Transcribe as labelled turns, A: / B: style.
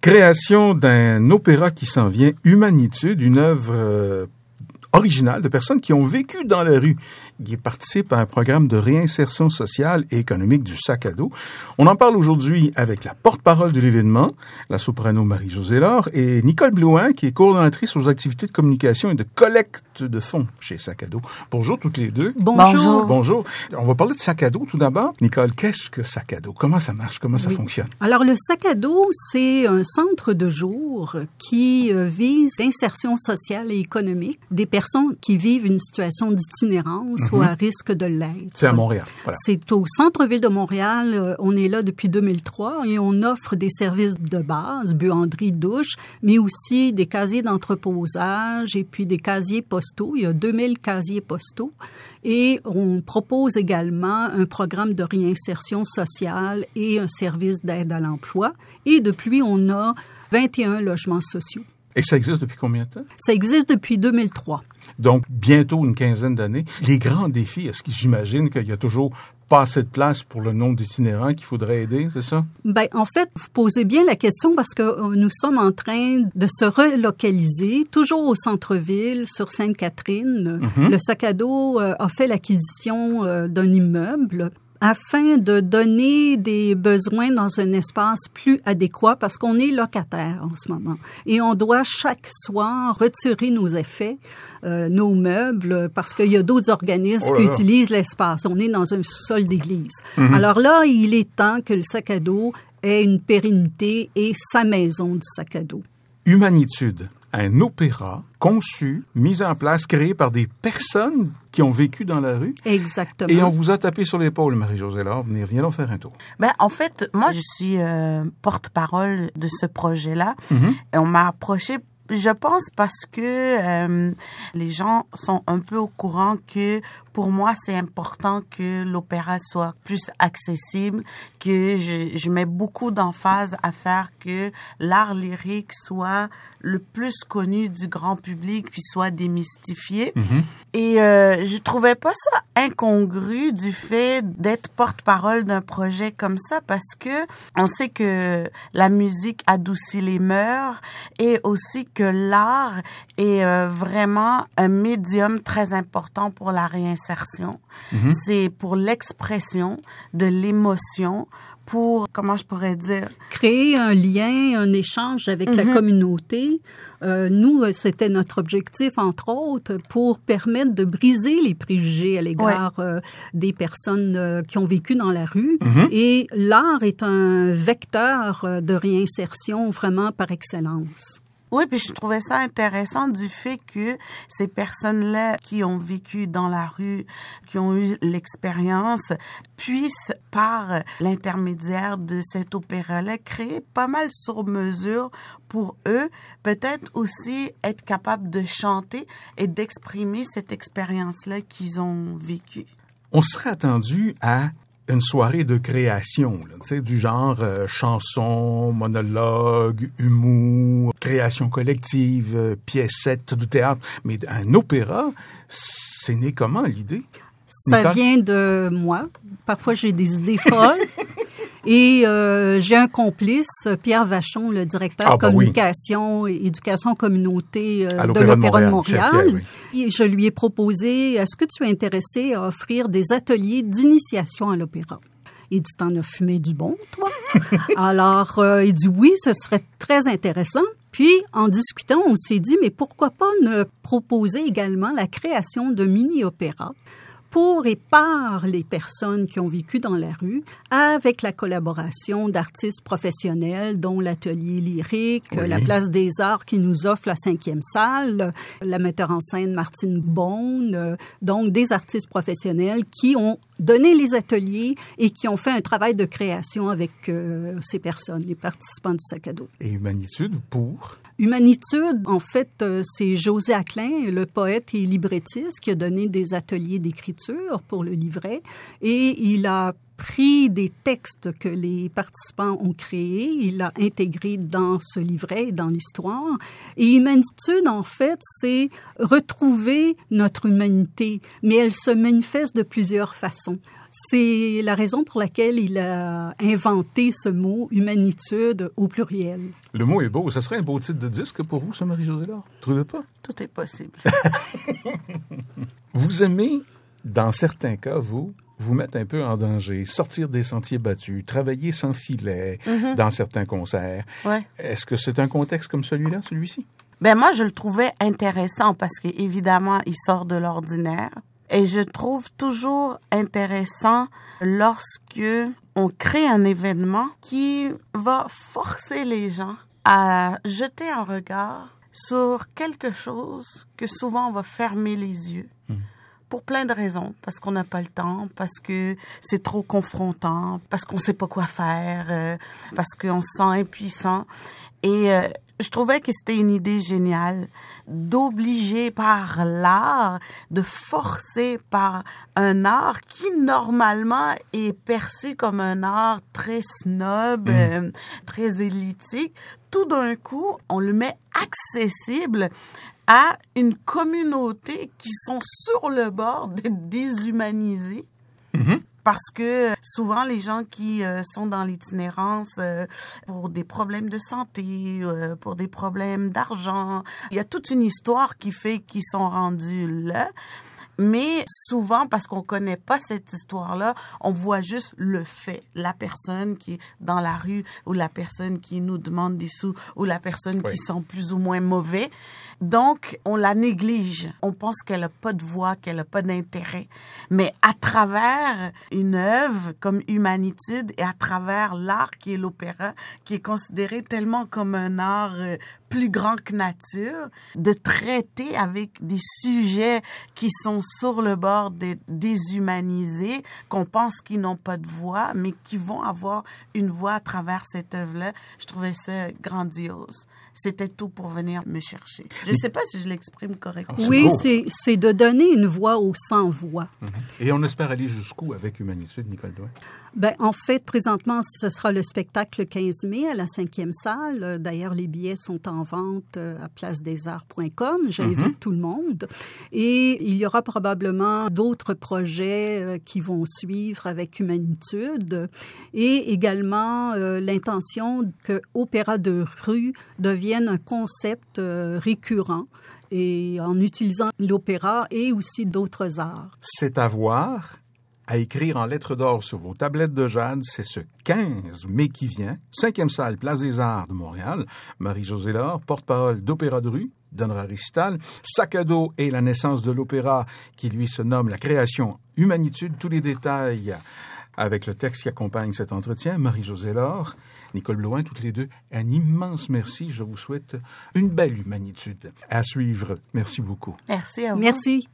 A: Création d'un opéra qui s'en vient, Humanitude, une œuvre euh, originale de personnes qui ont vécu dans la rue qui participe à un programme de réinsertion sociale et économique du sac à dos. On en parle aujourd'hui avec la porte-parole de l'événement, la soprano Marie-Josée Laure, et Nicole Blouin, qui est coordonnatrice aux activités de communication et de collecte de fonds chez Sac à dos. Bonjour toutes les deux.
B: Bonjour.
A: Bonjour. On va parler de sac à dos tout d'abord. Nicole, qu'est-ce que sac à dos? Comment ça marche? Comment ça fonctionne?
B: Alors, le sac à dos, c'est un centre de jour qui euh, vise l'insertion sociale et économique des personnes qui vivent une situation d'itinérance ou à risque de l'être.
A: C'est à Montréal.
B: C'est au centre-ville de Montréal. Euh, on est là depuis 2003 et on offre des services de base, buanderie, douche, mais aussi des casiers d'entreposage et puis des casiers postaux. Il y a 2000 casiers postaux. Et on propose également un programme de réinsertion sociale et un service d'aide à l'emploi. Et depuis, on a 21 logements sociaux.
A: Et ça existe depuis combien de temps?
B: Ça existe depuis 2003.
A: Donc, bientôt une quinzaine d'années. Les grands défis, est-ce que j'imagine qu'il y a toujours pas assez de place pour le nombre d'itinérants qu'il faudrait aider, c'est ça?
B: Ben, en fait, vous posez bien la question parce que euh, nous sommes en train de se relocaliser, toujours au centre-ville, sur Sainte-Catherine. Mm-hmm. Le sac à dos euh, a fait l'acquisition euh, d'un immeuble afin de donner des besoins dans un espace plus adéquat parce qu'on est locataire en ce moment et on doit chaque soir retirer nos effets, euh, nos meubles parce qu'il y a d'autres organismes oh qui utilisent l'espace. On est dans un sol d'église. Mhm. Alors là, il est temps que le sac à dos ait une pérennité et sa maison du sac à dos.
A: Humanitude un opéra conçu, mis en place, créé par des personnes qui ont vécu dans la rue.
B: Exactement.
A: Et on vous a tapé sur l'épaule, Marie-Josée Laure. Venez, viens donc faire un tour.
C: Ben, en fait, moi, je suis euh, porte-parole de ce projet-là. Mm-hmm. Et on m'a approché je pense parce que euh, les gens sont un peu au courant que pour moi, c'est important que l'opéra soit plus accessible, que je, je mets beaucoup d'emphase à faire que l'art lyrique soit le plus connu du grand public puis soit démystifié. Mm-hmm. Et euh, je trouvais pas ça incongru du fait d'être porte-parole d'un projet comme ça parce que on sait que la musique adoucit les mœurs et aussi que l'art est euh, vraiment un médium très important pour la réinsertion. Mm-hmm. C'est pour l'expression de l'émotion, pour, comment je pourrais dire?
B: Créer un lien, un échange avec la mm-hmm. communauté. Euh, nous, euh, c'était notre objectif, entre autres, pour permettre de briser les préjugés à l'égard euh, des personnes qui ont vécu dans la rue. Mm-hmm. Et l'art est un vecteur de réinsertion vraiment par excellence.
C: Oui, puis je trouvais ça intéressant du fait que ces personnes-là qui ont vécu dans la rue, qui ont eu l'expérience, puissent, par l'intermédiaire de cet opéra-là, créer pas mal sur mesure pour eux, peut-être aussi être capables de chanter et d'exprimer cette expérience-là qu'ils ont vécue.
A: On serait attendu à une soirée de création, là, du genre euh, chanson, monologue, humour, création collective, euh, piécette de théâtre. Mais un opéra, c'est né comment l'idée?
B: Ça vient de moi. Parfois, j'ai des idées folles. Et euh, j'ai un complice, Pierre Vachon, le directeur ah, bah communication et éducation communauté euh, de l'Opéra de Montréal. et je lui ai proposé, est-ce que tu es intéressé à offrir des ateliers d'initiation à l'opéra? Il dit, t'en as fumé du bon, toi? Alors, euh, il dit, oui, ce serait très intéressant. Puis, en discutant, on s'est dit, mais pourquoi pas ne proposer également la création de mini-opéras? Pour et par les personnes qui ont vécu dans la rue, avec la collaboration d'artistes professionnels, dont l'Atelier lyrique, la Place des Arts qui nous offre la cinquième salle, la metteur en scène Martine Bonne, donc des artistes professionnels qui ont donné les ateliers et qui ont fait un travail de création avec euh, ces personnes, les participants du sac à dos.
A: Et Humanitude pour?
B: Humanitude, en fait, euh, c'est José Aclin, le poète et librettiste, qui a donné des ateliers d'écriture pour le livret et il a pris des textes que les participants ont créés, il l'a intégré dans ce livret, dans l'histoire. Et humanitude, en fait, c'est retrouver notre humanité, mais elle se manifeste de plusieurs façons. C'est la raison pour laquelle il a inventé ce mot humanitude au pluriel.
A: Le mot est beau. Ça serait un beau titre de disque pour vous, ça, Marie-Josée Laure? Trouvez pas?
C: Tout est possible.
A: vous aimez, dans certains cas, vous, vous mettre un peu en danger, sortir des sentiers battus, travailler sans filet mm-hmm. dans certains concerts.
C: Ouais.
A: Est-ce que c'est un contexte comme celui-là, celui-ci?
C: Ben moi, je le trouvais intéressant parce qu'évidemment, il sort de l'ordinaire. Et je trouve toujours intéressant lorsque on crée un événement qui va forcer les gens à jeter un regard sur quelque chose que souvent on va fermer les yeux. Hmm. Pour plein de raisons, parce qu'on n'a pas le temps, parce que c'est trop confrontant, parce qu'on sait pas quoi faire, euh, parce qu'on se sent impuissant. Et euh, je trouvais que c'était une idée géniale d'obliger par l'art, de forcer par un art qui normalement est perçu comme un art très snob, mm. euh, très élitique. Tout d'un coup, on le met accessible à une communauté qui sont sur le bord d'être déshumanisées. Mm-hmm parce que souvent les gens qui euh, sont dans l'itinérance euh, pour des problèmes de santé, euh, pour des problèmes d'argent, il y a toute une histoire qui fait qu'ils sont rendus là. Mais souvent, parce qu'on connaît pas cette histoire-là, on voit juste le fait, la personne qui est dans la rue ou la personne qui nous demande des sous ou la personne qui sent plus ou moins mauvais. Donc, on la néglige. On pense qu'elle a pas de voix, qu'elle a pas d'intérêt. Mais à travers une œuvre comme Humanitude et à travers l'art qui est l'opéra, qui est considéré tellement comme un art euh, plus grand que nature, de traiter avec des sujets qui sont sur le bord des déshumanisés, qu'on pense qu'ils n'ont pas de voix, mais qui vont avoir une voix à travers cette œuvre-là. Je trouvais ça grandiose c'était tout pour venir me chercher. Je ne sais pas si je l'exprime correctement.
B: Oui, c'est de donner une voix aux sans-voix.
A: Mhm. Et on espère aller jusqu'où avec Humanitude, Nicole Douin?
B: Ben, en fait, présentement, ce sera le spectacle le 15 mai à la cinquième salle. D'ailleurs, les billets sont en vente euh, à placedesarts.com. J'invite mhm. tout le monde. Et il y aura probablement d'autres projets euh, qui vont suivre avec Humanitude et également euh, l'intention que Opéra de rue devienne un concept récurrent et en utilisant l'opéra et aussi d'autres arts.
A: C'est à voir à écrire en lettres d'or sur vos tablettes de jade, c'est ce 15 mai qui vient, cinquième salle, Place des Arts de Montréal. Marie-Josée Laure, porte-parole d'Opéra de rue, donnera récital. Sac à dos et la naissance de l'opéra, qui lui se nomme La création humanitude. Tous les détails avec le texte qui accompagne cet entretien. Marie-Josée Laure, Nicole Bloin, toutes les deux, un immense merci. Je vous souhaite une belle humanitude. À suivre. Merci beaucoup.
C: Merci à vous.
B: Merci.